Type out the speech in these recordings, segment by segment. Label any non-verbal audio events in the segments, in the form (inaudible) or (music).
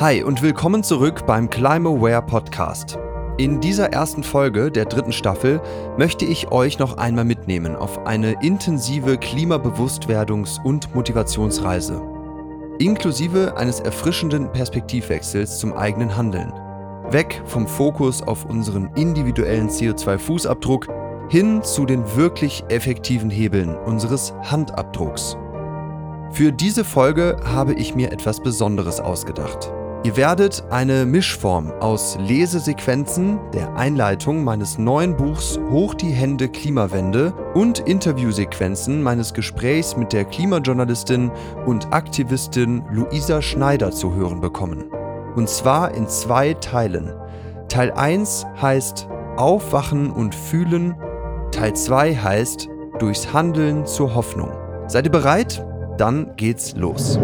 Hi und willkommen zurück beim Climaware Podcast. In dieser ersten Folge der dritten Staffel möchte ich euch noch einmal mitnehmen auf eine intensive Klimabewusstwerdungs- und Motivationsreise. Inklusive eines erfrischenden Perspektivwechsels zum eigenen Handeln. Weg vom Fokus auf unseren individuellen CO2-Fußabdruck hin zu den wirklich effektiven Hebeln unseres Handabdrucks. Für diese Folge habe ich mir etwas Besonderes ausgedacht. Ihr werdet eine Mischform aus Lesesequenzen, der Einleitung meines neuen Buchs Hoch die Hände Klimawende und Interviewsequenzen meines Gesprächs mit der Klimajournalistin und Aktivistin Luisa Schneider zu hören bekommen. Und zwar in zwei Teilen. Teil 1 heißt Aufwachen und Fühlen, Teil 2 heißt Durchs Handeln zur Hoffnung. Seid ihr bereit? Dann geht's los.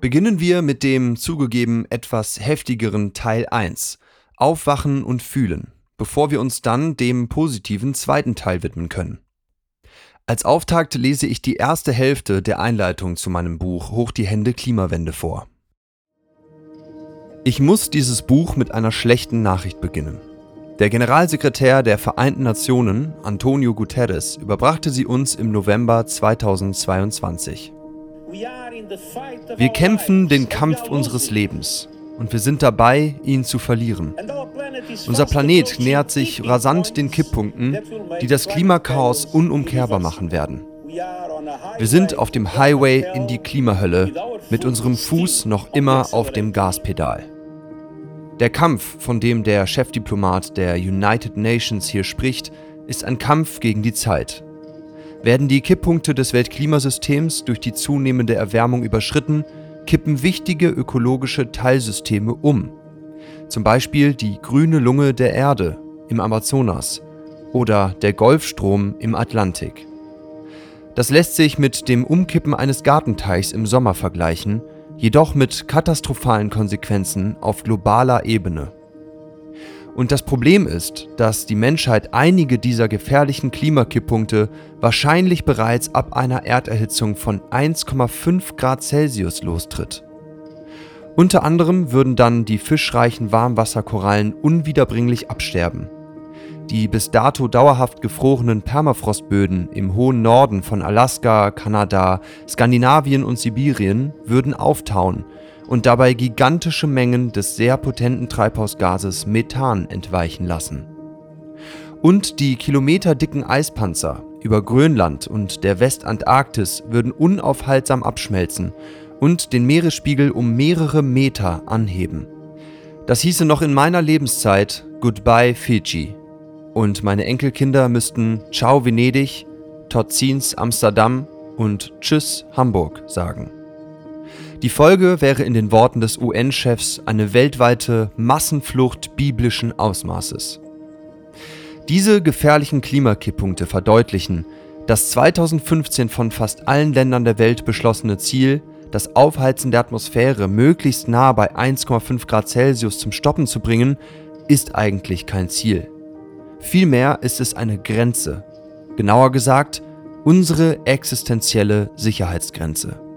Beginnen wir mit dem zugegeben etwas heftigeren Teil 1, Aufwachen und Fühlen, bevor wir uns dann dem positiven zweiten Teil widmen können. Als Auftakt lese ich die erste Hälfte der Einleitung zu meinem Buch Hoch die Hände Klimawende vor. Ich muss dieses Buch mit einer schlechten Nachricht beginnen. Der Generalsekretär der Vereinten Nationen, Antonio Guterres, überbrachte sie uns im November 2022. Wir kämpfen den Kampf unseres Lebens und wir sind dabei, ihn zu verlieren. Unser Planet nähert sich rasant den Kipppunkten, die das Klimakaos unumkehrbar machen werden. Wir sind auf dem Highway in die Klimahölle, mit unserem Fuß noch immer auf dem Gaspedal. Der Kampf, von dem der Chefdiplomat der United Nations hier spricht, ist ein Kampf gegen die Zeit. Werden die Kipppunkte des Weltklimasystems durch die zunehmende Erwärmung überschritten, kippen wichtige ökologische Teilsysteme um. Zum Beispiel die grüne Lunge der Erde im Amazonas oder der Golfstrom im Atlantik. Das lässt sich mit dem Umkippen eines Gartenteichs im Sommer vergleichen, jedoch mit katastrophalen Konsequenzen auf globaler Ebene. Und das Problem ist, dass die Menschheit einige dieser gefährlichen Klimakipppunkte wahrscheinlich bereits ab einer Erderhitzung von 1,5 Grad Celsius lostritt. Unter anderem würden dann die fischreichen Warmwasserkorallen unwiederbringlich absterben. Die bis dato dauerhaft gefrorenen Permafrostböden im hohen Norden von Alaska, Kanada, Skandinavien und Sibirien würden auftauen und dabei gigantische Mengen des sehr potenten Treibhausgases Methan entweichen lassen. Und die kilometerdicken Eispanzer über Grönland und der Westantarktis würden unaufhaltsam abschmelzen und den Meeresspiegel um mehrere Meter anheben. Das hieße noch in meiner Lebenszeit Goodbye Fiji. Und meine Enkelkinder müssten Ciao Venedig, Totzins Amsterdam und Tschüss Hamburg sagen. Die Folge wäre in den Worten des UN-Chefs eine weltweite Massenflucht biblischen Ausmaßes. Diese gefährlichen Klimakipppunkte verdeutlichen, das 2015 von fast allen Ländern der Welt beschlossene Ziel, das Aufheizen der Atmosphäre möglichst nah bei 1,5 Grad Celsius zum Stoppen zu bringen, ist eigentlich kein Ziel. Vielmehr ist es eine Grenze, genauer gesagt unsere existenzielle Sicherheitsgrenze.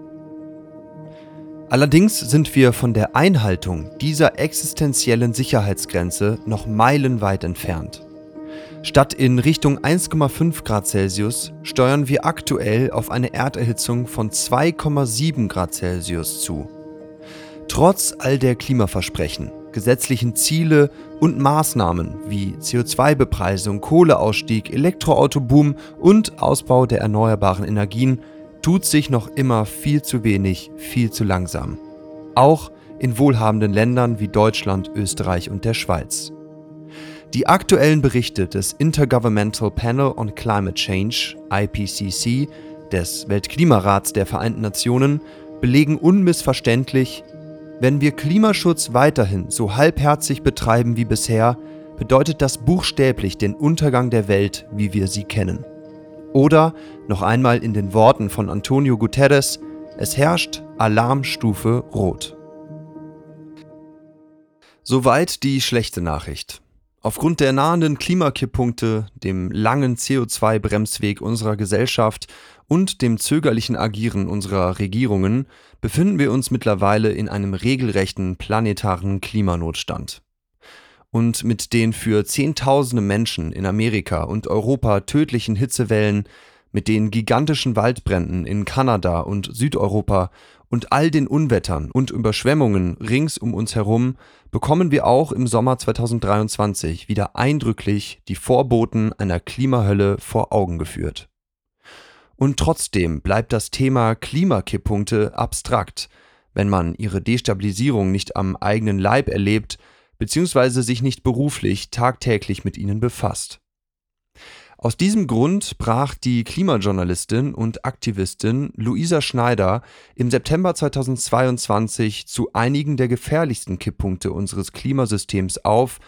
Allerdings sind wir von der Einhaltung dieser existenziellen Sicherheitsgrenze noch meilenweit entfernt. Statt in Richtung 1,5 Grad Celsius steuern wir aktuell auf eine Erderhitzung von 2,7 Grad Celsius zu. Trotz all der Klimaversprechen, gesetzlichen Ziele und Maßnahmen wie CO2-Bepreisung, Kohleausstieg, Elektroautoboom und Ausbau der erneuerbaren Energien tut sich noch immer viel zu wenig, viel zu langsam. Auch in wohlhabenden Ländern wie Deutschland, Österreich und der Schweiz. Die aktuellen Berichte des Intergovernmental Panel on Climate Change, IPCC, des Weltklimarats der Vereinten Nationen, belegen unmissverständlich, wenn wir Klimaschutz weiterhin so halbherzig betreiben wie bisher, bedeutet das buchstäblich den Untergang der Welt, wie wir sie kennen. Oder, noch einmal in den Worten von Antonio Guterres, es herrscht Alarmstufe Rot. Soweit die schlechte Nachricht. Aufgrund der nahenden Klimakipppunkte, dem langen CO2-Bremsweg unserer Gesellschaft und dem zögerlichen Agieren unserer Regierungen befinden wir uns mittlerweile in einem regelrechten planetaren Klimanotstand. Und mit den für Zehntausende Menschen in Amerika und Europa tödlichen Hitzewellen, mit den gigantischen Waldbränden in Kanada und Südeuropa und all den Unwettern und Überschwemmungen rings um uns herum bekommen wir auch im Sommer 2023 wieder eindrücklich die Vorboten einer Klimahölle vor Augen geführt. Und trotzdem bleibt das Thema Klimakipppunkte abstrakt, wenn man ihre Destabilisierung nicht am eigenen Leib erlebt bzw. sich nicht beruflich tagtäglich mit ihnen befasst. Aus diesem Grund brach die Klimajournalistin und Aktivistin Luisa Schneider im September 2022 zu einigen der gefährlichsten Kipppunkte unseres Klimasystems auf,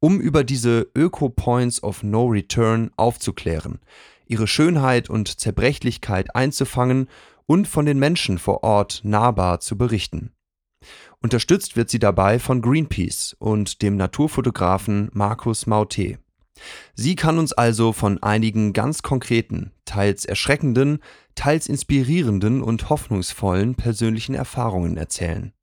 um über diese Öko-Points of No Return aufzuklären, ihre Schönheit und Zerbrechlichkeit einzufangen und von den Menschen vor Ort nahbar zu berichten. Unterstützt wird sie dabei von Greenpeace und dem Naturfotografen Markus Mauté. Sie kann uns also von einigen ganz konkreten, teils erschreckenden, teils inspirierenden und hoffnungsvollen persönlichen Erfahrungen erzählen.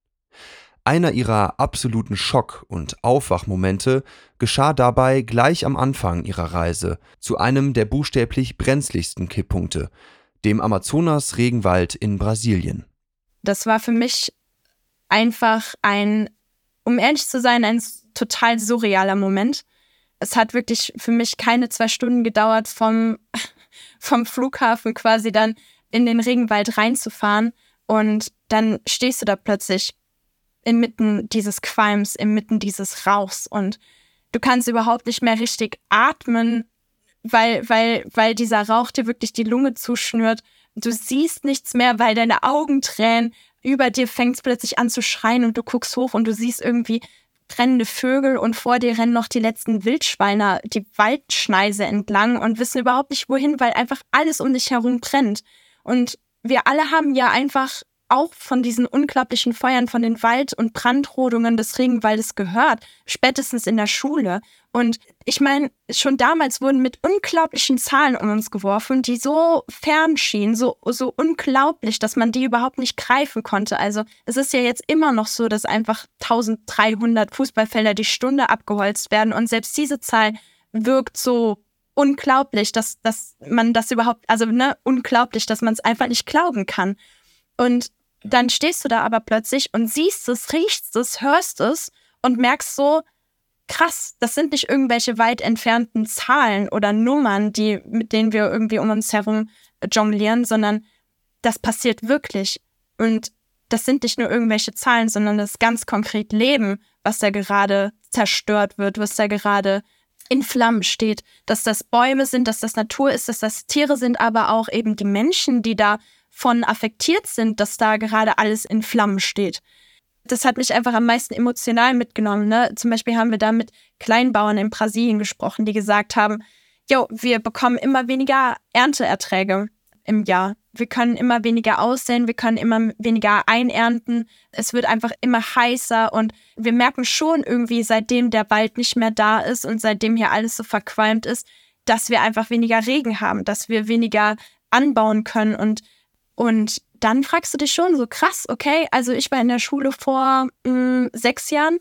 Einer ihrer absoluten Schock- und Aufwachmomente geschah dabei gleich am Anfang ihrer Reise zu einem der buchstäblich brenzligsten Kipppunkte, dem Amazonas-Regenwald in Brasilien. Das war für mich einfach ein, um ehrlich zu sein, ein total surrealer Moment es hat wirklich für mich keine zwei Stunden gedauert, vom, (laughs) vom Flughafen quasi dann in den Regenwald reinzufahren. Und dann stehst du da plötzlich inmitten dieses Qualms, inmitten dieses Rauchs und du kannst überhaupt nicht mehr richtig atmen, weil, weil, weil dieser Rauch dir wirklich die Lunge zuschnürt. Du siehst nichts mehr, weil deine Augen tränen. Über dir fängt es plötzlich an zu schreien und du guckst hoch und du siehst irgendwie brennende Vögel und vor dir rennen noch die letzten Wildschweine die Waldschneise entlang und wissen überhaupt nicht wohin, weil einfach alles um dich herum brennt. Und wir alle haben ja einfach auch von diesen unglaublichen Feuern von den Wald- und Brandrodungen des Regenwaldes gehört, spätestens in der Schule. Und ich meine, schon damals wurden mit unglaublichen Zahlen um uns geworfen, die so fern schienen, so, so unglaublich, dass man die überhaupt nicht greifen konnte. Also es ist ja jetzt immer noch so, dass einfach 1300 Fußballfelder die Stunde abgeholzt werden und selbst diese Zahl wirkt so unglaublich, dass, dass man das überhaupt, also ne, unglaublich, dass man es einfach nicht glauben kann. Und dann stehst du da aber plötzlich und siehst es, riechst es, hörst es und merkst so, krass, das sind nicht irgendwelche weit entfernten Zahlen oder Nummern, die, mit denen wir irgendwie um uns herum jonglieren, sondern das passiert wirklich. Und das sind nicht nur irgendwelche Zahlen, sondern das ganz konkret Leben, was da gerade zerstört wird, was da gerade in Flammen steht, dass das Bäume sind, dass das Natur ist, dass das Tiere sind, aber auch eben die Menschen, die da von affektiert sind, dass da gerade alles in Flammen steht. Das hat mich einfach am meisten emotional mitgenommen. Ne? Zum Beispiel haben wir da mit Kleinbauern in Brasilien gesprochen, die gesagt haben, jo, wir bekommen immer weniger Ernteerträge im Jahr. Wir können immer weniger aussehen, wir können immer weniger einernten. Es wird einfach immer heißer und wir merken schon irgendwie, seitdem der Wald nicht mehr da ist und seitdem hier alles so verqualmt ist, dass wir einfach weniger Regen haben, dass wir weniger anbauen können und und dann fragst du dich schon so, krass, okay, also ich war in der Schule vor mh, mm, sechs Jahren.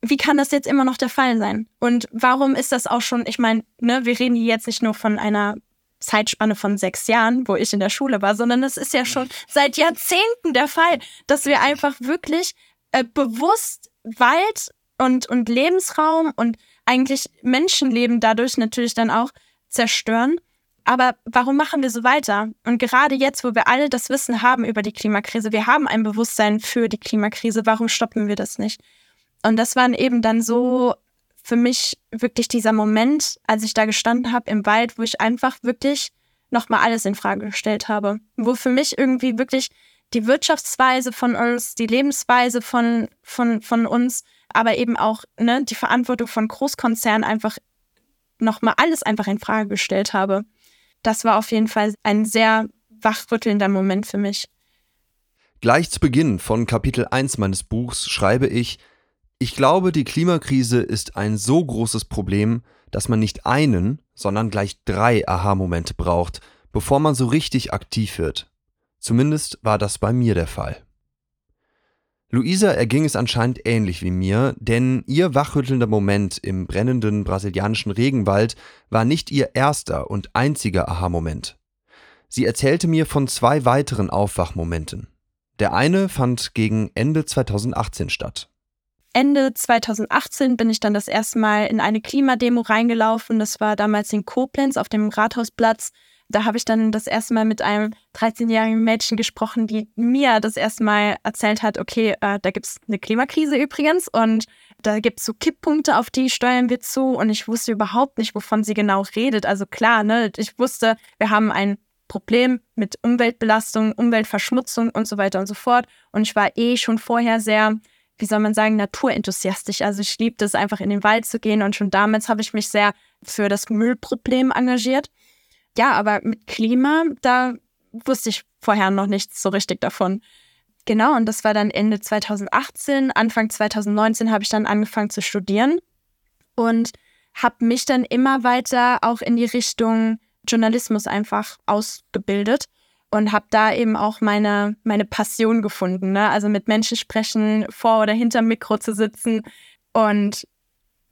Wie kann das jetzt immer noch der Fall sein? Und warum ist das auch schon, ich meine, ne, wir reden hier jetzt nicht nur von einer Zeitspanne von sechs Jahren, wo ich in der Schule war, sondern es ist ja schon seit Jahrzehnten der Fall, dass wir einfach wirklich äh, bewusst Wald und, und Lebensraum und eigentlich Menschenleben dadurch natürlich dann auch zerstören aber warum machen wir so weiter? Und gerade jetzt, wo wir alle das Wissen haben über die Klimakrise, wir haben ein Bewusstsein für die Klimakrise, warum stoppen wir das nicht? Und das war eben dann so für mich wirklich dieser Moment, als ich da gestanden habe im Wald, wo ich einfach wirklich nochmal alles in Frage gestellt habe. Wo für mich irgendwie wirklich die Wirtschaftsweise von uns, die Lebensweise von, von, von uns, aber eben auch ne, die Verantwortung von Großkonzernen einfach nochmal alles einfach in Frage gestellt habe das war auf jeden Fall ein sehr wachrüttelnder Moment für mich. Gleich zu Beginn von Kapitel 1 meines Buchs schreibe ich, Ich glaube, die Klimakrise ist ein so großes Problem, dass man nicht einen, sondern gleich drei Aha-Momente braucht, bevor man so richtig aktiv wird. Zumindest war das bei mir der Fall. Luisa erging es anscheinend ähnlich wie mir, denn ihr wachrüttelnder Moment im brennenden brasilianischen Regenwald war nicht ihr erster und einziger Aha-Moment. Sie erzählte mir von zwei weiteren Aufwachmomenten. Der eine fand gegen Ende 2018 statt. Ende 2018 bin ich dann das erste Mal in eine Klimademo reingelaufen. Das war damals in Koblenz auf dem Rathausplatz. Da habe ich dann das erste Mal mit einem 13-jährigen Mädchen gesprochen, die mir das erste Mal erzählt hat, okay, äh, da gibt es eine Klimakrise übrigens und da gibt es so Kipppunkte, auf die steuern wir zu und ich wusste überhaupt nicht, wovon sie genau redet. Also klar, ne, ich wusste, wir haben ein Problem mit Umweltbelastung, Umweltverschmutzung und so weiter und so fort. Und ich war eh schon vorher sehr, wie soll man sagen, naturenthusiastisch. Also ich liebte es einfach in den Wald zu gehen und schon damals habe ich mich sehr für das Müllproblem engagiert. Ja, aber mit Klima, da wusste ich vorher noch nichts so richtig davon. Genau, und das war dann Ende 2018. Anfang 2019 habe ich dann angefangen zu studieren und habe mich dann immer weiter auch in die Richtung Journalismus einfach ausgebildet und habe da eben auch meine, meine Passion gefunden. Ne? Also mit Menschen sprechen, vor oder hinter dem Mikro zu sitzen. Und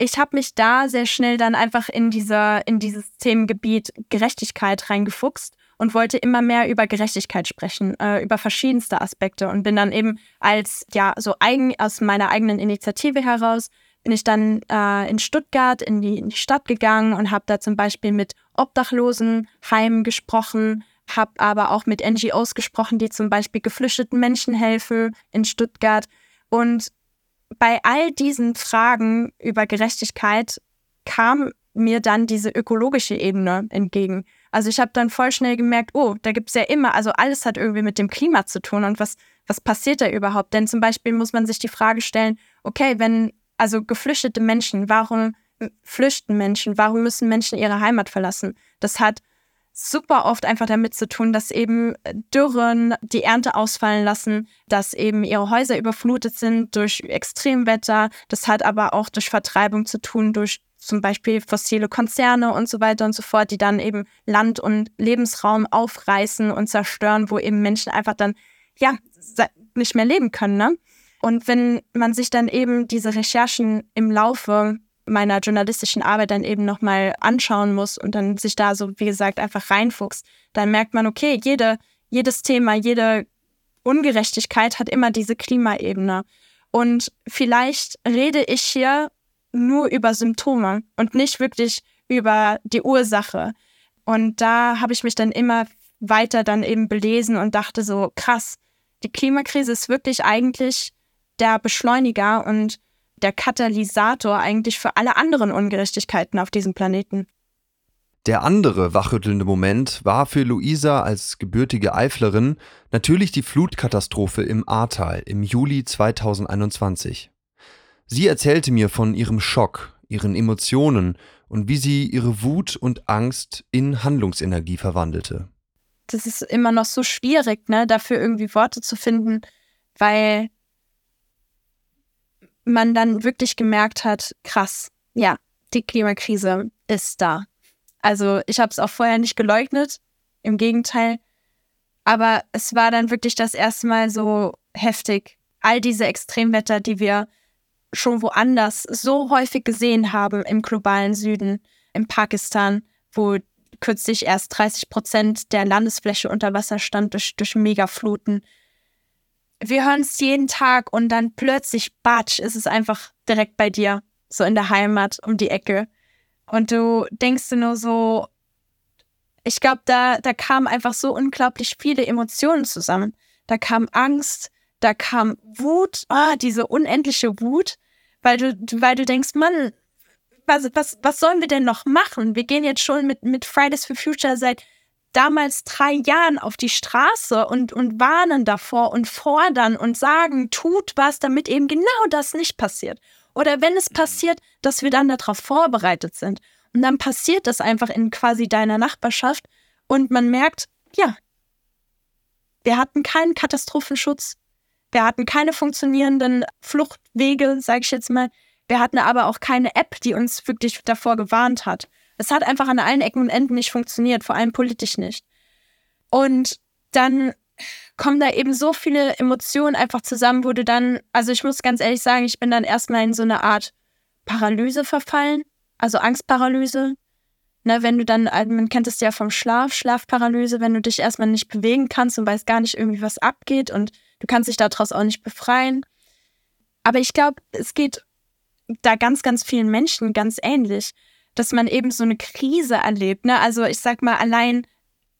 ich habe mich da sehr schnell dann einfach in, dieser, in dieses Themengebiet Gerechtigkeit reingefuchst und wollte immer mehr über Gerechtigkeit sprechen, äh, über verschiedenste Aspekte und bin dann eben als, ja, so eigen, aus meiner eigenen Initiative heraus, bin ich dann äh, in Stuttgart in die, in die Stadt gegangen und habe da zum Beispiel mit Obdachlosenheimen gesprochen, habe aber auch mit NGOs gesprochen, die zum Beispiel geflüchteten Menschen helfen in Stuttgart. Und bei all diesen Fragen über Gerechtigkeit kam mir dann diese ökologische Ebene entgegen. Also ich habe dann voll schnell gemerkt, oh, da gibt es ja immer, also alles hat irgendwie mit dem Klima zu tun und was, was passiert da überhaupt? Denn zum Beispiel muss man sich die Frage stellen, okay, wenn also geflüchtete Menschen, warum flüchten Menschen, warum müssen Menschen ihre Heimat verlassen? Das hat super oft einfach damit zu tun, dass eben Dürren die Ernte ausfallen lassen, dass eben ihre Häuser überflutet sind durch Extremwetter. Das hat aber auch durch Vertreibung zu tun, durch zum Beispiel fossile Konzerne und so weiter und so fort, die dann eben Land und Lebensraum aufreißen und zerstören, wo eben Menschen einfach dann ja nicht mehr leben können. Ne? Und wenn man sich dann eben diese Recherchen im Laufe meiner journalistischen Arbeit dann eben nochmal anschauen muss und dann sich da so, wie gesagt, einfach reinfuchst, dann merkt man, okay, jede, jedes Thema, jede Ungerechtigkeit hat immer diese Klimaebene. Und vielleicht rede ich hier nur über Symptome und nicht wirklich über die Ursache. Und da habe ich mich dann immer weiter dann eben belesen und dachte so, krass, die Klimakrise ist wirklich eigentlich der Beschleuniger und der Katalysator eigentlich für alle anderen Ungerechtigkeiten auf diesem Planeten. Der andere wachrüttelnde Moment war für Luisa als gebürtige Eiflerin natürlich die Flutkatastrophe im Ahrtal im Juli 2021. Sie erzählte mir von ihrem Schock, ihren Emotionen und wie sie ihre Wut und Angst in Handlungsenergie verwandelte. Das ist immer noch so schwierig, ne, dafür irgendwie Worte zu finden, weil man dann wirklich gemerkt hat, krass, ja, die Klimakrise ist da. Also ich habe es auch vorher nicht geleugnet, im Gegenteil. Aber es war dann wirklich das erste Mal so heftig. All diese Extremwetter, die wir schon woanders so häufig gesehen haben im globalen Süden, in Pakistan, wo kürzlich erst 30 Prozent der Landesfläche unter Wasser stand durch, durch Megafluten wir hören es jeden Tag und dann plötzlich, batsch, ist es einfach direkt bei dir, so in der Heimat um die Ecke. Und du denkst dir nur so, ich glaube, da, da kamen einfach so unglaublich viele Emotionen zusammen. Da kam Angst, da kam Wut, oh, diese unendliche Wut, weil du, weil du denkst, Mann, was, was, was sollen wir denn noch machen? Wir gehen jetzt schon mit, mit Fridays for Future seit damals drei Jahren auf die Straße und, und warnen davor und fordern und sagen, tut was, damit eben genau das nicht passiert. Oder wenn es passiert, dass wir dann darauf vorbereitet sind. Und dann passiert das einfach in quasi deiner Nachbarschaft und man merkt, ja, wir hatten keinen Katastrophenschutz. Wir hatten keine funktionierenden Fluchtwege, sage ich jetzt mal. Wir hatten aber auch keine App, die uns wirklich davor gewarnt hat. Es hat einfach an allen Ecken und Enden nicht funktioniert, vor allem politisch nicht. Und dann kommen da eben so viele Emotionen einfach zusammen, wo du dann, also ich muss ganz ehrlich sagen, ich bin dann erstmal in so eine Art Paralyse verfallen, also Angstparalyse. Ne, wenn du dann, also man kennt es ja vom Schlaf, Schlafparalyse, wenn du dich erstmal nicht bewegen kannst und weißt gar nicht irgendwie, was abgeht und du kannst dich daraus auch nicht befreien. Aber ich glaube, es geht da ganz, ganz vielen Menschen ganz ähnlich, dass man eben so eine Krise erlebt. Ne? Also ich sag mal allein,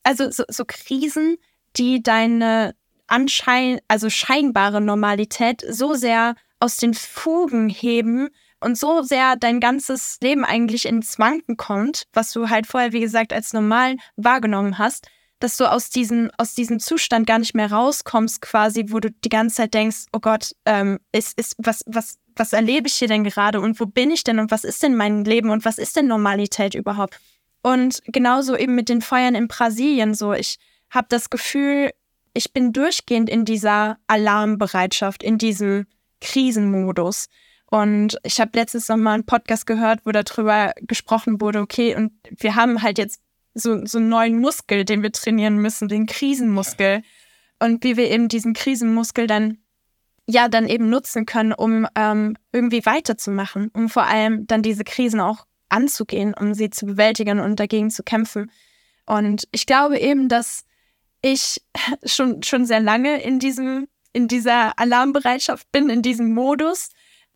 also so, so Krisen, die deine anschein, also scheinbare Normalität so sehr aus den Fugen heben und so sehr dein ganzes Leben eigentlich ins Wanken kommt, was du halt vorher, wie gesagt, als normal wahrgenommen hast, dass du aus diesem, aus diesem Zustand gar nicht mehr rauskommst, quasi, wo du die ganze Zeit denkst, oh Gott, ähm, ist, ist, was, was, was erlebe ich hier denn gerade und wo bin ich denn und was ist denn mein Leben und was ist denn Normalität überhaupt? Und genauso eben mit den Feuern in Brasilien so. Ich habe das Gefühl, ich bin durchgehend in dieser Alarmbereitschaft, in diesem Krisenmodus. Und ich habe letztens noch mal einen Podcast gehört, wo darüber gesprochen wurde, okay, und wir haben halt jetzt so, so einen neuen Muskel, den wir trainieren müssen, den Krisenmuskel. Und wie wir eben diesen Krisenmuskel dann ja dann eben nutzen können, um ähm, irgendwie weiterzumachen, um vor allem dann diese Krisen auch anzugehen, um sie zu bewältigen und dagegen zu kämpfen. Und ich glaube eben, dass ich (laughs) schon, schon sehr lange in diesem, in dieser Alarmbereitschaft bin, in diesem Modus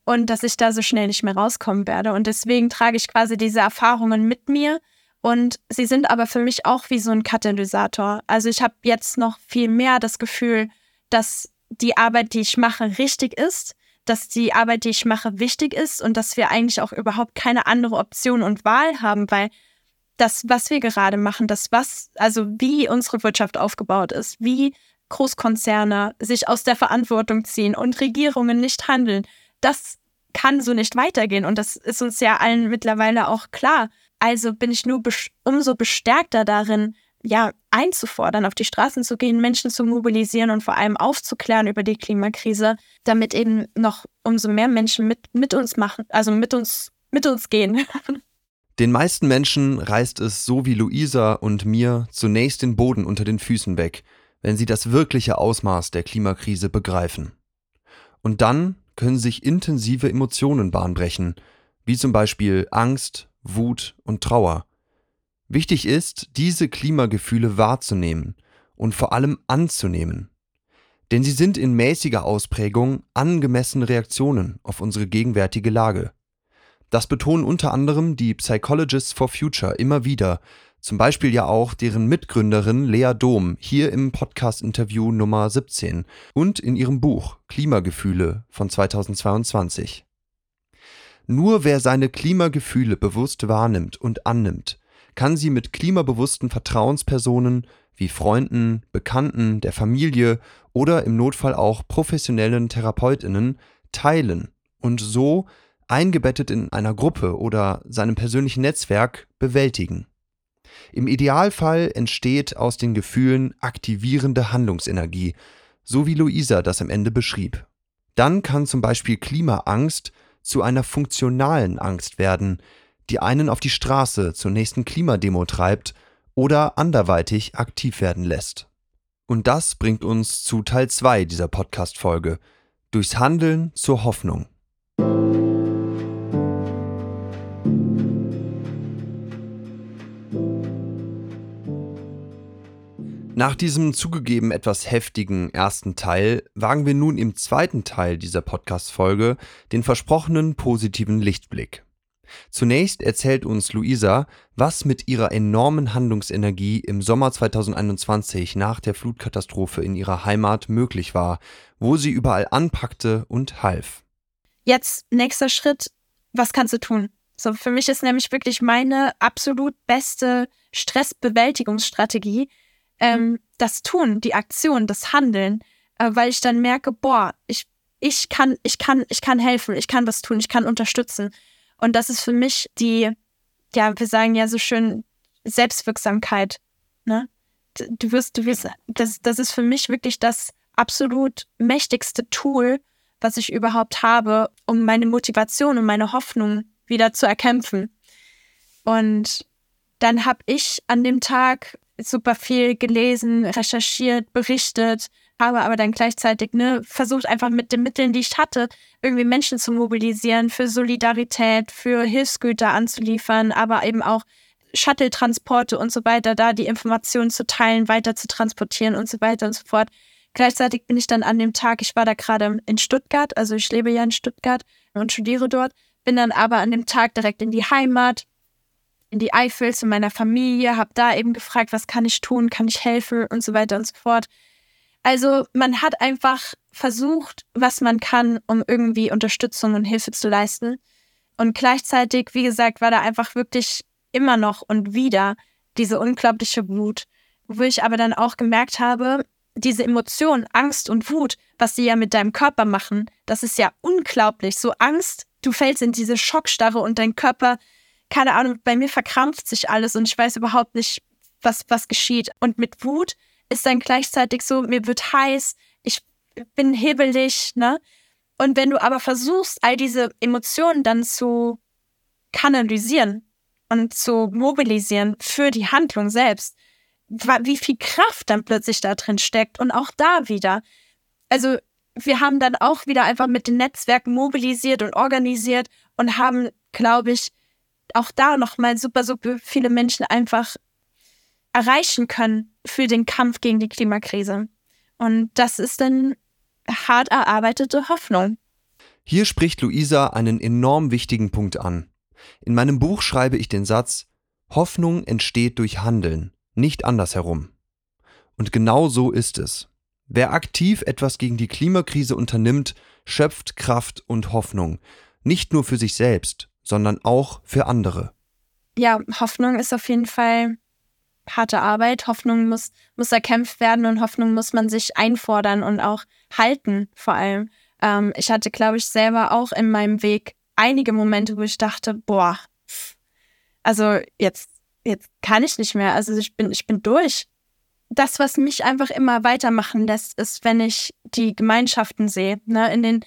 und dass ich da so schnell nicht mehr rauskommen werde. Und deswegen trage ich quasi diese Erfahrungen mit mir. Und sie sind aber für mich auch wie so ein Katalysator. Also ich habe jetzt noch viel mehr das Gefühl, dass die Arbeit, die ich mache, richtig ist, dass die Arbeit, die ich mache, wichtig ist und dass wir eigentlich auch überhaupt keine andere Option und Wahl haben, weil das, was wir gerade machen, das, was, also wie unsere Wirtschaft aufgebaut ist, wie Großkonzerne sich aus der Verantwortung ziehen und Regierungen nicht handeln, das kann so nicht weitergehen. Und das ist uns ja allen mittlerweile auch klar. Also bin ich nur umso bestärkter darin, ja, einzufordern, auf die Straßen zu gehen, Menschen zu mobilisieren und vor allem aufzuklären über die Klimakrise, damit eben noch umso mehr Menschen mit, mit uns machen, also mit uns, mit uns gehen. (laughs) Den meisten Menschen reißt es so wie Luisa und mir zunächst den Boden unter den Füßen weg, wenn sie das wirkliche Ausmaß der Klimakrise begreifen. Und dann können sich intensive Emotionen bahnbrechen, wie zum Beispiel Angst, Wut und Trauer. Wichtig ist, diese Klimagefühle wahrzunehmen und vor allem anzunehmen. Denn sie sind in mäßiger Ausprägung angemessene Reaktionen auf unsere gegenwärtige Lage. Das betonen unter anderem die Psychologists for Future immer wieder, zum Beispiel ja auch deren Mitgründerin Lea Dom hier im Podcast-Interview Nummer 17 und in ihrem Buch Klimagefühle von 2022. Nur wer seine Klimagefühle bewusst wahrnimmt und annimmt, kann sie mit klimabewussten Vertrauenspersonen wie Freunden, Bekannten, der Familie oder im Notfall auch professionellen Therapeutinnen teilen und so eingebettet in einer Gruppe oder seinem persönlichen Netzwerk bewältigen. Im Idealfall entsteht aus den Gefühlen aktivierende Handlungsenergie, so wie Luisa das am Ende beschrieb. Dann kann zum Beispiel Klimaangst zu einer funktionalen Angst werden, die einen auf die Straße zur nächsten Klimademo treibt oder anderweitig aktiv werden lässt. Und das bringt uns zu Teil 2 dieser Podcast-Folge. Durchs Handeln zur Hoffnung. Nach diesem zugegeben etwas heftigen ersten Teil wagen wir nun im zweiten Teil dieser Podcast-Folge den versprochenen positiven Lichtblick. Zunächst erzählt uns Luisa, was mit ihrer enormen Handlungsenergie im Sommer 2021 nach der Flutkatastrophe in ihrer Heimat möglich war, wo sie überall anpackte und half. Jetzt nächster Schritt, was kannst du tun? So, für mich ist nämlich wirklich meine absolut beste Stressbewältigungsstrategie, ähm, mhm. das Tun, die Aktion, das Handeln, äh, weil ich dann merke, boah, ich, ich kann, ich kann, ich kann helfen, ich kann was tun, ich kann unterstützen. Und das ist für mich die, ja, wir sagen ja so schön Selbstwirksamkeit. Ne? Du wirst, du wirst, das, das ist für mich wirklich das absolut mächtigste Tool, was ich überhaupt habe, um meine Motivation und meine Hoffnung wieder zu erkämpfen. Und dann habe ich an dem Tag super viel gelesen, recherchiert, berichtet, habe aber dann gleichzeitig ne, versucht, einfach mit den Mitteln, die ich hatte, irgendwie Menschen zu mobilisieren, für Solidarität, für Hilfsgüter anzuliefern, aber eben auch Shuttle-Transporte und so weiter, da die Informationen zu teilen, weiter zu transportieren und so weiter und so fort. Gleichzeitig bin ich dann an dem Tag, ich war da gerade in Stuttgart, also ich lebe ja in Stuttgart und studiere dort, bin dann aber an dem Tag direkt in die Heimat, in die Eifel zu meiner Familie, habe da eben gefragt, was kann ich tun, kann ich helfen und so weiter und so fort. Also man hat einfach versucht, was man kann, um irgendwie Unterstützung und Hilfe zu leisten. Und gleichzeitig, wie gesagt, war da einfach wirklich immer noch und wieder diese unglaubliche Wut, wo ich aber dann auch gemerkt habe, diese Emotionen, Angst und Wut, was sie ja mit deinem Körper machen, das ist ja unglaublich. So Angst, du fällst in diese Schockstarre und dein Körper, keine Ahnung, bei mir verkrampft sich alles und ich weiß überhaupt nicht, was, was geschieht. Und mit Wut ist dann gleichzeitig so, mir wird heiß, ich bin hebelig, ne? Und wenn du aber versuchst, all diese Emotionen dann zu kanalisieren und zu mobilisieren für die Handlung selbst, wie viel Kraft dann plötzlich da drin steckt und auch da wieder. Also wir haben dann auch wieder einfach mit den Netzwerken mobilisiert und organisiert und haben, glaube ich, auch da nochmal super, super viele Menschen einfach erreichen können für den Kampf gegen die Klimakrise. Und das ist dann hart erarbeitete Hoffnung. Hier spricht Luisa einen enorm wichtigen Punkt an. In meinem Buch schreibe ich den Satz, Hoffnung entsteht durch Handeln nicht andersherum. Und genau so ist es. Wer aktiv etwas gegen die Klimakrise unternimmt, schöpft Kraft und Hoffnung, nicht nur für sich selbst, sondern auch für andere. Ja, Hoffnung ist auf jeden Fall harte Arbeit. Hoffnung muss, muss erkämpft werden und Hoffnung muss man sich einfordern und auch halten, vor allem. Ähm, ich hatte, glaube ich, selber auch in meinem Weg einige Momente, wo ich dachte, boah, also jetzt jetzt kann ich nicht mehr. Also ich bin, ich bin durch. Das, was mich einfach immer weitermachen lässt, ist, wenn ich die Gemeinschaften sehe, ne, in den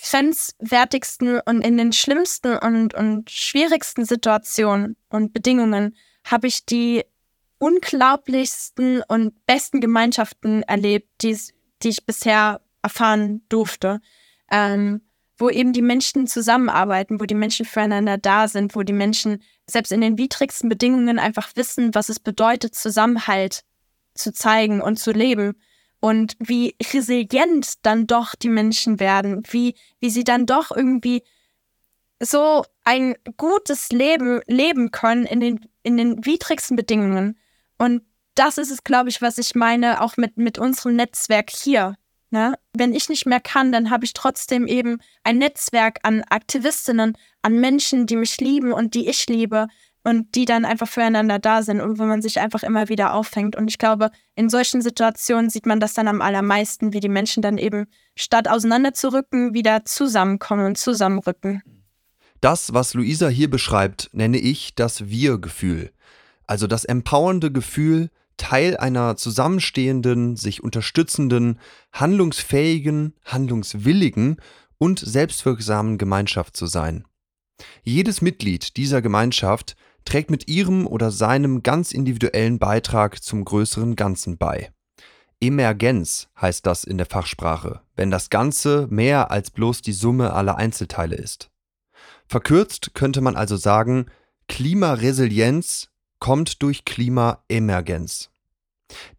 grenzwertigsten und in den schlimmsten und, und schwierigsten Situationen und Bedingungen habe ich die unglaublichsten und besten Gemeinschaften erlebt, die, ich bisher erfahren durfte. Ähm, wo eben die Menschen zusammenarbeiten, wo die Menschen füreinander da sind, wo die Menschen selbst in den widrigsten Bedingungen einfach wissen, was es bedeutet, Zusammenhalt zu zeigen und zu leben und wie resilient dann doch die Menschen werden, wie, wie sie dann doch irgendwie so ein gutes Leben leben können in den, in den widrigsten Bedingungen. Und das ist es, glaube ich, was ich meine, auch mit, mit unserem Netzwerk hier. Ne? Wenn ich nicht mehr kann, dann habe ich trotzdem eben ein Netzwerk an Aktivistinnen, an Menschen, die mich lieben und die ich liebe und die dann einfach füreinander da sind und wo man sich einfach immer wieder auffängt. Und ich glaube, in solchen Situationen sieht man das dann am allermeisten, wie die Menschen dann eben statt auseinanderzurücken, wieder zusammenkommen und zusammenrücken. Das, was Luisa hier beschreibt, nenne ich das Wir-Gefühl. Also das empowernde Gefühl, Teil einer zusammenstehenden, sich unterstützenden, handlungsfähigen, handlungswilligen und selbstwirksamen Gemeinschaft zu sein. Jedes Mitglied dieser Gemeinschaft trägt mit ihrem oder seinem ganz individuellen Beitrag zum größeren Ganzen bei. Emergenz heißt das in der Fachsprache, wenn das Ganze mehr als bloß die Summe aller Einzelteile ist. Verkürzt könnte man also sagen, Klimaresilienz kommt durch Klimaemergenz.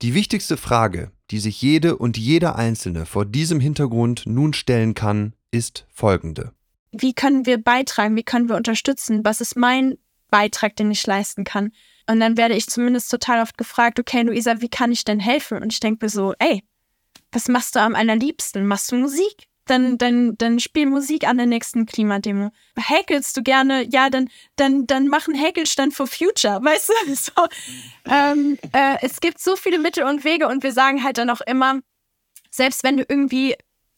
Die wichtigste Frage, die sich jede und jeder Einzelne vor diesem Hintergrund nun stellen kann, ist folgende. Wie können wir beitragen? Wie können wir unterstützen? Was ist mein Beitrag, den ich leisten kann? Und dann werde ich zumindest total oft gefragt, okay, Luisa, wie kann ich denn helfen? Und ich denke mir so, ey, was machst du am allerliebsten? Machst du Musik? Dann, dann, dann spiel Musik an der nächsten Klimademo. Häkelst du gerne? Ja, dann, dann, dann mach einen Häkelstand for Future, (laughs) weißt du? So, ähm, äh, es gibt so viele Mittel und Wege und wir sagen halt dann auch immer, selbst wenn du irgendwie,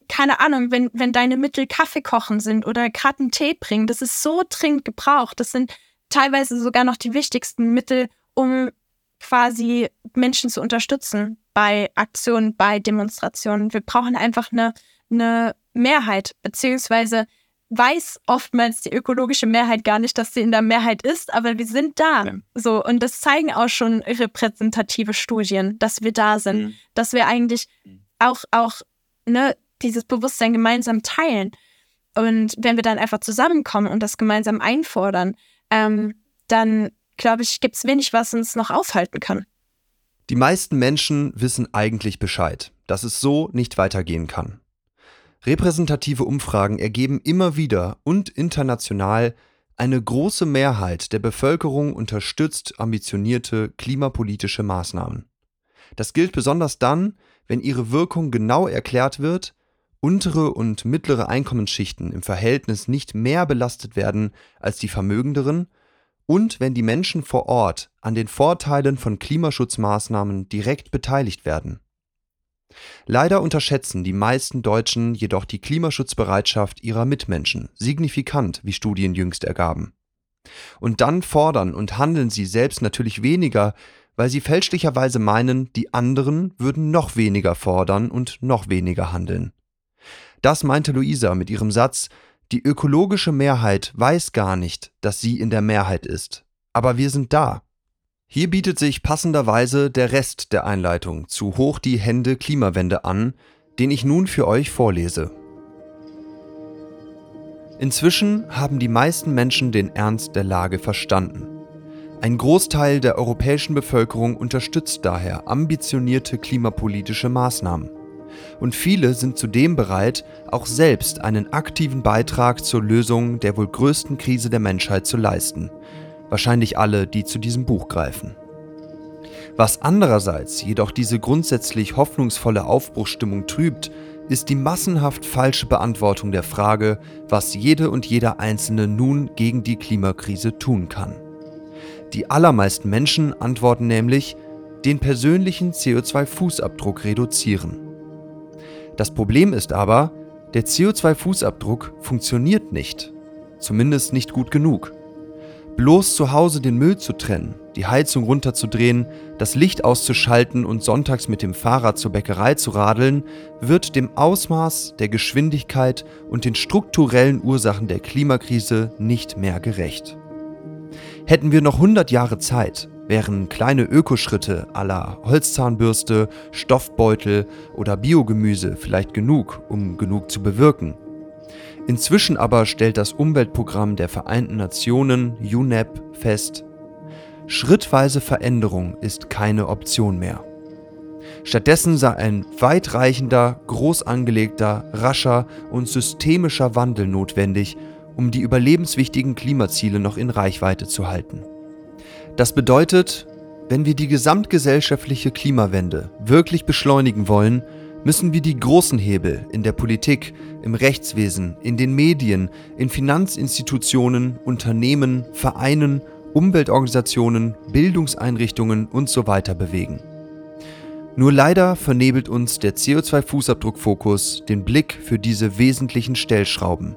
keine Ahnung, wenn, wenn deine Mittel Kaffee kochen sind oder gerade einen Tee bringen, das ist so dringend gebraucht. Das sind teilweise sogar noch die wichtigsten Mittel, um quasi Menschen zu unterstützen bei Aktionen, bei Demonstrationen. Wir brauchen einfach eine, eine Mehrheit, beziehungsweise weiß oftmals die ökologische Mehrheit gar nicht, dass sie in der Mehrheit ist, aber wir sind da. Ja. So, und das zeigen auch schon repräsentative Studien, dass wir da sind, mhm. dass wir eigentlich mhm. auch, auch ne, dieses Bewusstsein gemeinsam teilen. Und wenn wir dann einfach zusammenkommen und das gemeinsam einfordern, ähm, dann glaube ich, gibt es wenig, was uns noch aufhalten kann. Die meisten Menschen wissen eigentlich Bescheid, dass es so nicht weitergehen kann. Repräsentative Umfragen ergeben immer wieder und international, eine große Mehrheit der Bevölkerung unterstützt ambitionierte klimapolitische Maßnahmen. Das gilt besonders dann, wenn ihre Wirkung genau erklärt wird, untere und mittlere Einkommensschichten im Verhältnis nicht mehr belastet werden als die Vermögenderen und wenn die Menschen vor Ort an den Vorteilen von Klimaschutzmaßnahmen direkt beteiligt werden. Leider unterschätzen die meisten Deutschen jedoch die Klimaschutzbereitschaft ihrer Mitmenschen signifikant, wie Studien jüngst ergaben. Und dann fordern und handeln sie selbst natürlich weniger, weil sie fälschlicherweise meinen, die anderen würden noch weniger fordern und noch weniger handeln. Das meinte Luisa mit ihrem Satz, die ökologische Mehrheit weiß gar nicht, dass sie in der Mehrheit ist. Aber wir sind da. Hier bietet sich passenderweise der Rest der Einleitung zu Hoch die Hände Klimawende an, den ich nun für euch vorlese. Inzwischen haben die meisten Menschen den Ernst der Lage verstanden. Ein Großteil der europäischen Bevölkerung unterstützt daher ambitionierte klimapolitische Maßnahmen. Und viele sind zudem bereit, auch selbst einen aktiven Beitrag zur Lösung der wohl größten Krise der Menschheit zu leisten, wahrscheinlich alle, die zu diesem Buch greifen. Was andererseits jedoch diese grundsätzlich hoffnungsvolle Aufbruchsstimmung trübt, ist die massenhaft falsche Beantwortung der Frage, was jede und jeder Einzelne nun gegen die Klimakrise tun kann. Die allermeisten Menschen antworten nämlich, den persönlichen CO2-Fußabdruck reduzieren. Das Problem ist aber, der CO2-Fußabdruck funktioniert nicht, zumindest nicht gut genug. Bloß zu Hause den Müll zu trennen, die Heizung runterzudrehen, das Licht auszuschalten und sonntags mit dem Fahrrad zur Bäckerei zu radeln, wird dem Ausmaß, der Geschwindigkeit und den strukturellen Ursachen der Klimakrise nicht mehr gerecht. Hätten wir noch 100 Jahre Zeit, wären kleine Ökoschritte aller Holzzahnbürste, Stoffbeutel oder Biogemüse vielleicht genug, um genug zu bewirken. Inzwischen aber stellt das Umweltprogramm der Vereinten Nationen UNEP fest, schrittweise Veränderung ist keine Option mehr. Stattdessen sei ein weitreichender, groß angelegter, rascher und systemischer Wandel notwendig, um die überlebenswichtigen Klimaziele noch in Reichweite zu halten. Das bedeutet, wenn wir die gesamtgesellschaftliche Klimawende wirklich beschleunigen wollen, müssen wir die großen Hebel in der Politik, im Rechtswesen, in den Medien, in Finanzinstitutionen, Unternehmen, Vereinen, Umweltorganisationen, Bildungseinrichtungen usw. So bewegen. Nur leider vernebelt uns der CO2-Fußabdruckfokus den Blick für diese wesentlichen Stellschrauben.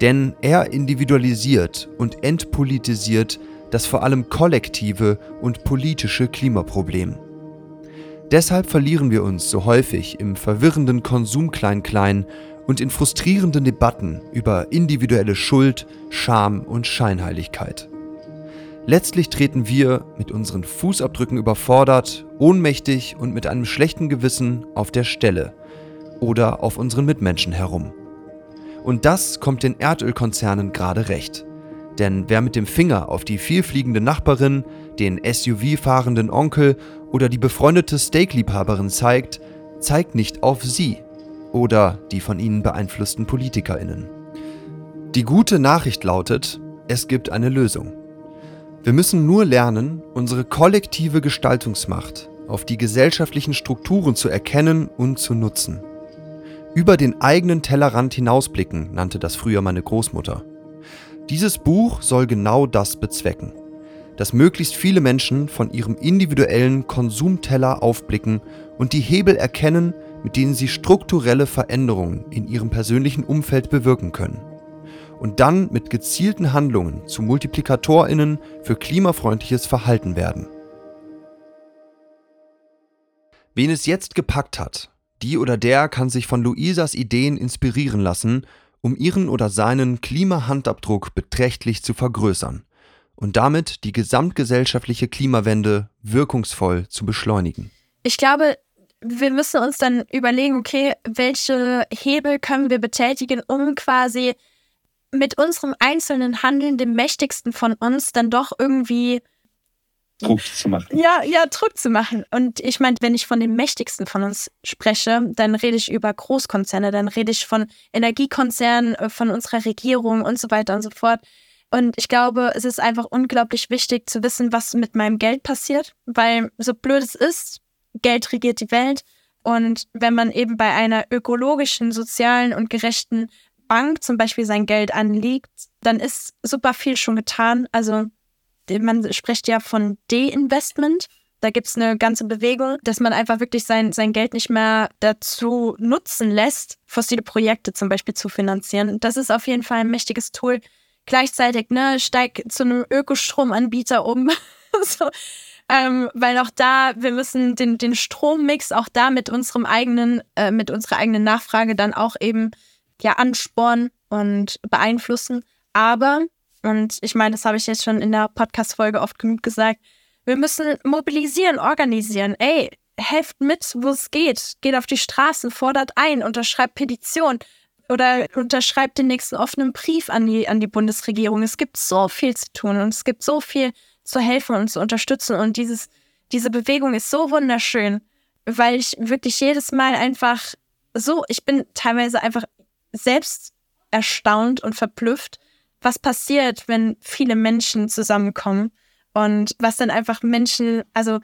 Denn er individualisiert und entpolitisiert das vor allem kollektive und politische Klimaproblem. Deshalb verlieren wir uns so häufig im verwirrenden Konsum Klein-Klein und in frustrierenden Debatten über individuelle Schuld, Scham und Scheinheiligkeit. Letztlich treten wir mit unseren Fußabdrücken überfordert, ohnmächtig und mit einem schlechten Gewissen auf der Stelle oder auf unseren Mitmenschen herum. Und das kommt den Erdölkonzernen gerade recht. Denn wer mit dem Finger auf die vielfliegende Nachbarin, den SUV-fahrenden Onkel oder die befreundete Steakliebhaberin zeigt, zeigt nicht auf sie oder die von ihnen beeinflussten PolitikerInnen. Die gute Nachricht lautet, es gibt eine Lösung. Wir müssen nur lernen, unsere kollektive Gestaltungsmacht auf die gesellschaftlichen Strukturen zu erkennen und zu nutzen. Über den eigenen Tellerrand hinausblicken, nannte das früher meine Großmutter. Dieses Buch soll genau das bezwecken dass möglichst viele Menschen von ihrem individuellen Konsumteller aufblicken und die Hebel erkennen, mit denen sie strukturelle Veränderungen in ihrem persönlichen Umfeld bewirken können. Und dann mit gezielten Handlungen zu Multiplikatorinnen für klimafreundliches Verhalten werden. Wen es jetzt gepackt hat, die oder der kann sich von Luisas Ideen inspirieren lassen, um ihren oder seinen Klimahandabdruck beträchtlich zu vergrößern und damit die gesamtgesellschaftliche Klimawende wirkungsvoll zu beschleunigen. Ich glaube, wir müssen uns dann überlegen, okay, welche Hebel können wir betätigen, um quasi mit unserem einzelnen Handeln, dem mächtigsten von uns, dann doch irgendwie Druck zu machen. Ja, ja, Druck zu machen. Und ich meine, wenn ich von dem mächtigsten von uns spreche, dann rede ich über Großkonzerne, dann rede ich von Energiekonzernen, äh, von unserer Regierung und so weiter und so fort. Und ich glaube, es ist einfach unglaublich wichtig zu wissen, was mit meinem Geld passiert, weil so blöd es ist, Geld regiert die Welt. Und wenn man eben bei einer ökologischen, sozialen und gerechten Bank zum Beispiel sein Geld anlegt, dann ist super viel schon getan. Also man spricht ja von De-Investment. Da gibt es eine ganze Bewegung, dass man einfach wirklich sein, sein Geld nicht mehr dazu nutzen lässt, fossile Projekte zum Beispiel zu finanzieren. Das ist auf jeden Fall ein mächtiges Tool. Gleichzeitig, ne, steig zu einem Ökostromanbieter um. (laughs) so, ähm, weil auch da, wir müssen den, den Strommix auch da mit unserem eigenen, äh, mit unserer eigenen Nachfrage dann auch eben ja anspornen und beeinflussen. Aber, und ich meine, das habe ich jetzt schon in der Podcast-Folge oft genug gesagt, wir müssen mobilisieren, organisieren. Ey, helft mit, wo es geht. Geht auf die Straßen, fordert ein, unterschreibt Petition oder unterschreibt den nächsten offenen Brief an die, an die Bundesregierung. Es gibt so viel zu tun und es gibt so viel zu helfen und zu unterstützen. Und dieses, diese Bewegung ist so wunderschön, weil ich wirklich jedes Mal einfach so, ich bin teilweise einfach selbst erstaunt und verblüfft, was passiert, wenn viele Menschen zusammenkommen und was dann einfach Menschen, also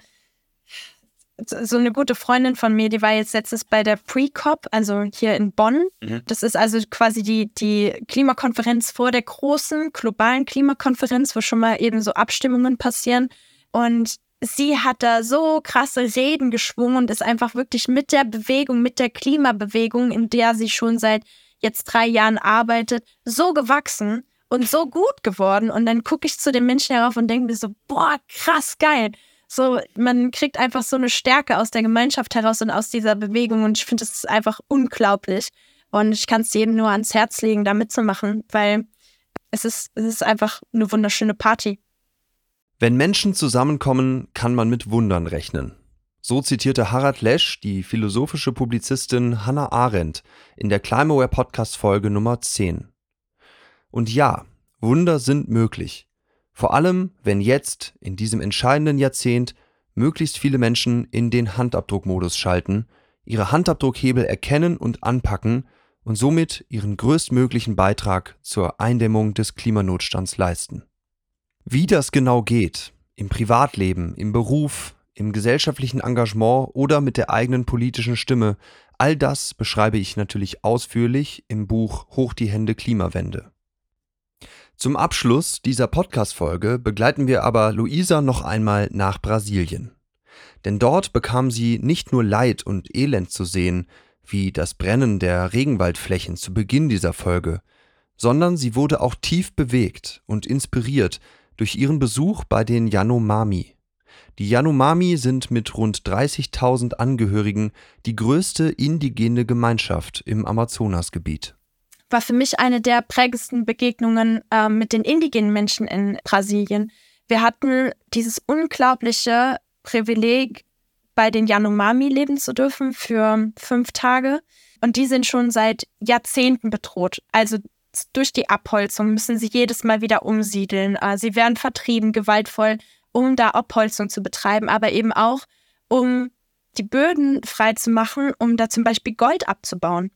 so eine gute Freundin von mir, die war jetzt letztes bei der Pre-COP, also hier in Bonn. Mhm. Das ist also quasi die, die Klimakonferenz vor der großen globalen Klimakonferenz, wo schon mal eben so Abstimmungen passieren. Und sie hat da so krasse Reden geschwungen und ist einfach wirklich mit der Bewegung, mit der Klimabewegung, in der sie schon seit jetzt drei Jahren arbeitet, so gewachsen und so gut geworden. Und dann gucke ich zu den Menschen herauf und denke mir so, boah, krass geil. So, man kriegt einfach so eine Stärke aus der Gemeinschaft heraus und aus dieser Bewegung. Und ich finde, es ist einfach unglaublich. Und ich kann es jedem nur ans Herz legen, da mitzumachen, weil es ist, es ist einfach eine wunderschöne Party. Wenn Menschen zusammenkommen, kann man mit Wundern rechnen. So zitierte Harald Lesch die philosophische Publizistin Hannah Arendt in der Climaware Podcast Folge Nummer 10. Und ja, Wunder sind möglich. Vor allem, wenn jetzt, in diesem entscheidenden Jahrzehnt, möglichst viele Menschen in den Handabdruckmodus schalten, ihre Handabdruckhebel erkennen und anpacken und somit ihren größtmöglichen Beitrag zur Eindämmung des Klimanotstands leisten. Wie das genau geht, im Privatleben, im Beruf, im gesellschaftlichen Engagement oder mit der eigenen politischen Stimme, all das beschreibe ich natürlich ausführlich im Buch Hoch die Hände Klimawende. Zum Abschluss dieser Podcast-Folge begleiten wir aber Luisa noch einmal nach Brasilien. Denn dort bekam sie nicht nur Leid und Elend zu sehen, wie das Brennen der Regenwaldflächen zu Beginn dieser Folge, sondern sie wurde auch tief bewegt und inspiriert durch ihren Besuch bei den Yanomami, die Yanomami sind mit rund 30.000 Angehörigen die größte indigene Gemeinschaft im Amazonasgebiet. War für mich eine der prägendsten Begegnungen äh, mit den indigenen Menschen in Brasilien. Wir hatten dieses unglaubliche Privileg, bei den Yanomami leben zu dürfen für fünf Tage. Und die sind schon seit Jahrzehnten bedroht. Also durch die Abholzung müssen sie jedes Mal wieder umsiedeln. Äh, sie werden vertrieben, gewaltvoll um da Abholzung zu betreiben, aber eben auch, um die Böden frei zu machen, um da zum Beispiel Gold abzubauen.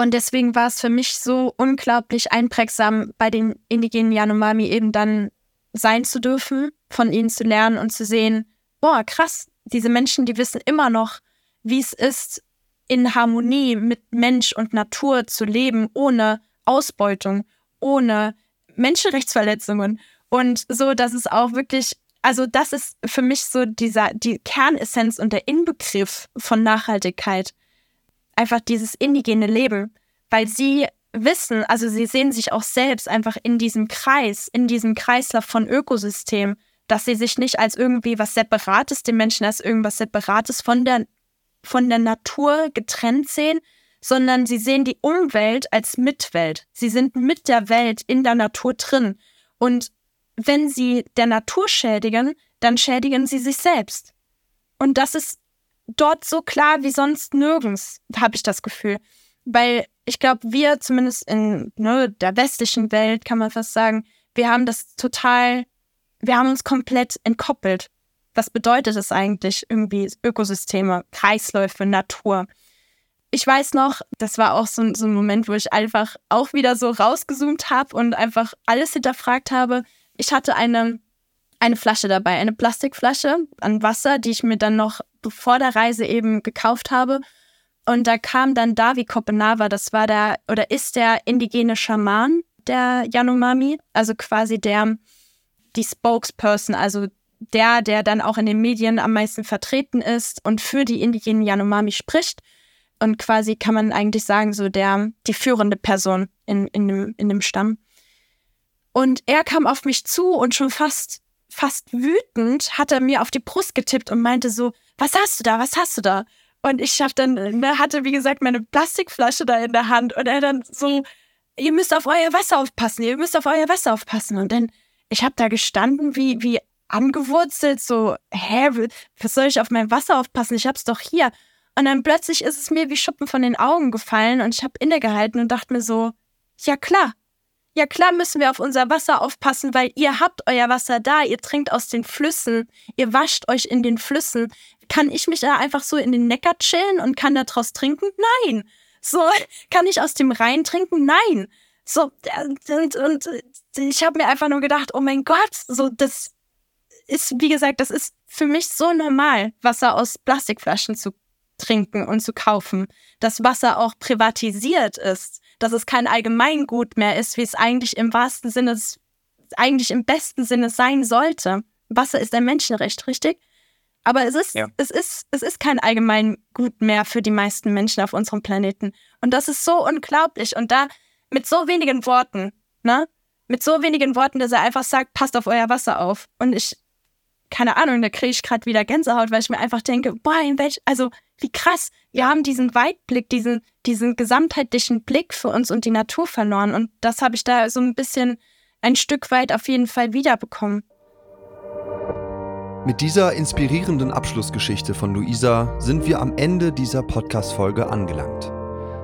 Und deswegen war es für mich so unglaublich einprägsam, bei den indigenen Yanomami eben dann sein zu dürfen, von ihnen zu lernen und zu sehen, boah, krass, diese Menschen, die wissen immer noch, wie es ist, in Harmonie mit Mensch und Natur zu leben, ohne Ausbeutung, ohne Menschenrechtsverletzungen. Und so, dass es auch wirklich also das ist für mich so dieser, die Kernessenz und der Inbegriff von Nachhaltigkeit. Einfach dieses indigene Leben, weil sie wissen, also sie sehen sich auch selbst einfach in diesem Kreis, in diesem Kreislauf von Ökosystem, dass sie sich nicht als irgendwie was Separates, den Menschen als irgendwas Separates von der von der Natur getrennt sehen, sondern sie sehen die Umwelt als Mitwelt. Sie sind mit der Welt in der Natur drin. Und wenn sie der Natur schädigen, dann schädigen sie sich selbst. Und das ist dort so klar wie sonst nirgends, habe ich das Gefühl. Weil ich glaube, wir zumindest in ne, der westlichen Welt, kann man fast sagen, wir haben das total, wir haben uns komplett entkoppelt. Was bedeutet es eigentlich irgendwie Ökosysteme, Kreisläufe, Natur? Ich weiß noch, das war auch so, so ein Moment, wo ich einfach auch wieder so rausgezoomt habe und einfach alles hinterfragt habe. Ich hatte eine, eine Flasche dabei, eine Plastikflasche an Wasser, die ich mir dann noch vor der Reise eben gekauft habe. Und da kam dann Davi Kopenava, das war der oder ist der indigene Schaman der Yanomami, also quasi der, die Spokesperson, also der, der dann auch in den Medien am meisten vertreten ist und für die indigenen Yanomami spricht. Und quasi kann man eigentlich sagen, so der, die führende Person in, in, dem, in dem Stamm. Und er kam auf mich zu und schon fast, fast wütend hat er mir auf die Brust getippt und meinte so, was hast du da, was hast du da? Und ich hab dann, ne, hatte wie gesagt meine Plastikflasche da in der Hand und er dann so, ihr müsst auf euer Wasser aufpassen, ihr müsst auf euer Wasser aufpassen. Und dann, ich habe da gestanden wie, wie angewurzelt, so, hä, was soll ich auf mein Wasser aufpassen? Ich hab's doch hier. Und dann plötzlich ist es mir wie Schuppen von den Augen gefallen und ich habe innegehalten und dachte mir so, ja klar, ja klar müssen wir auf unser Wasser aufpassen, weil ihr habt euer Wasser da, ihr trinkt aus den Flüssen, ihr wascht euch in den Flüssen. Kann ich mich da einfach so in den Neckar chillen und kann da draus trinken? Nein. So, (laughs) kann ich aus dem Rhein trinken? Nein. So, und, und ich habe mir einfach nur gedacht, oh mein Gott, so, das ist, wie gesagt, das ist für mich so normal, Wasser aus Plastikflaschen zu trinken und zu kaufen. Dass Wasser auch privatisiert ist, dass es kein Allgemeingut mehr ist, wie es eigentlich im wahrsten Sinne, eigentlich im besten Sinne sein sollte. Wasser ist ein Menschenrecht, richtig? Aber es ist, ja. es ist, es ist kein Allgemeingut mehr für die meisten Menschen auf unserem Planeten. Und das ist so unglaublich. Und da mit so wenigen Worten, ne? Mit so wenigen Worten, dass er einfach sagt, passt auf euer Wasser auf. Und ich, keine Ahnung, da kriege ich gerade wieder Gänsehaut, weil ich mir einfach denke, boah, in welch, also wie krass, wir haben diesen Weitblick, diesen, diesen gesamtheitlichen Blick für uns und die Natur verloren. Und das habe ich da so ein bisschen ein Stück weit auf jeden Fall wiederbekommen. Mit dieser inspirierenden Abschlussgeschichte von Luisa sind wir am Ende dieser Podcast-Folge angelangt.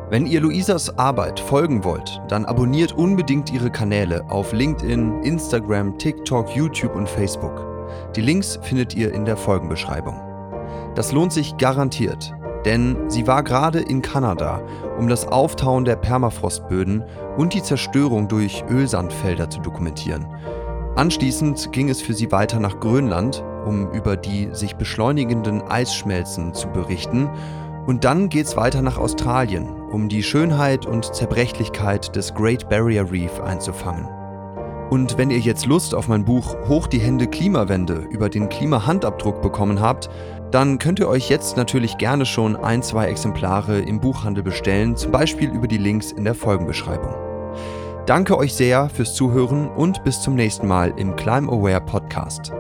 Wenn ihr Luisas Arbeit folgen wollt, dann abonniert unbedingt ihre Kanäle auf LinkedIn, Instagram, TikTok, YouTube und Facebook. Die Links findet ihr in der Folgenbeschreibung. Das lohnt sich garantiert, denn sie war gerade in Kanada, um das Auftauen der Permafrostböden und die Zerstörung durch Ölsandfelder zu dokumentieren. Anschließend ging es für sie weiter nach Grönland, um über die sich beschleunigenden Eisschmelzen zu berichten. Und dann geht's weiter nach Australien, um die Schönheit und Zerbrechlichkeit des Great Barrier Reef einzufangen. Und wenn ihr jetzt Lust auf mein Buch Hoch die Hände Klimawende über den Klimahandabdruck bekommen habt, dann könnt ihr euch jetzt natürlich gerne schon ein, zwei Exemplare im Buchhandel bestellen, zum Beispiel über die Links in der Folgenbeschreibung. Danke euch sehr fürs Zuhören und bis zum nächsten Mal im Climb Aware Podcast.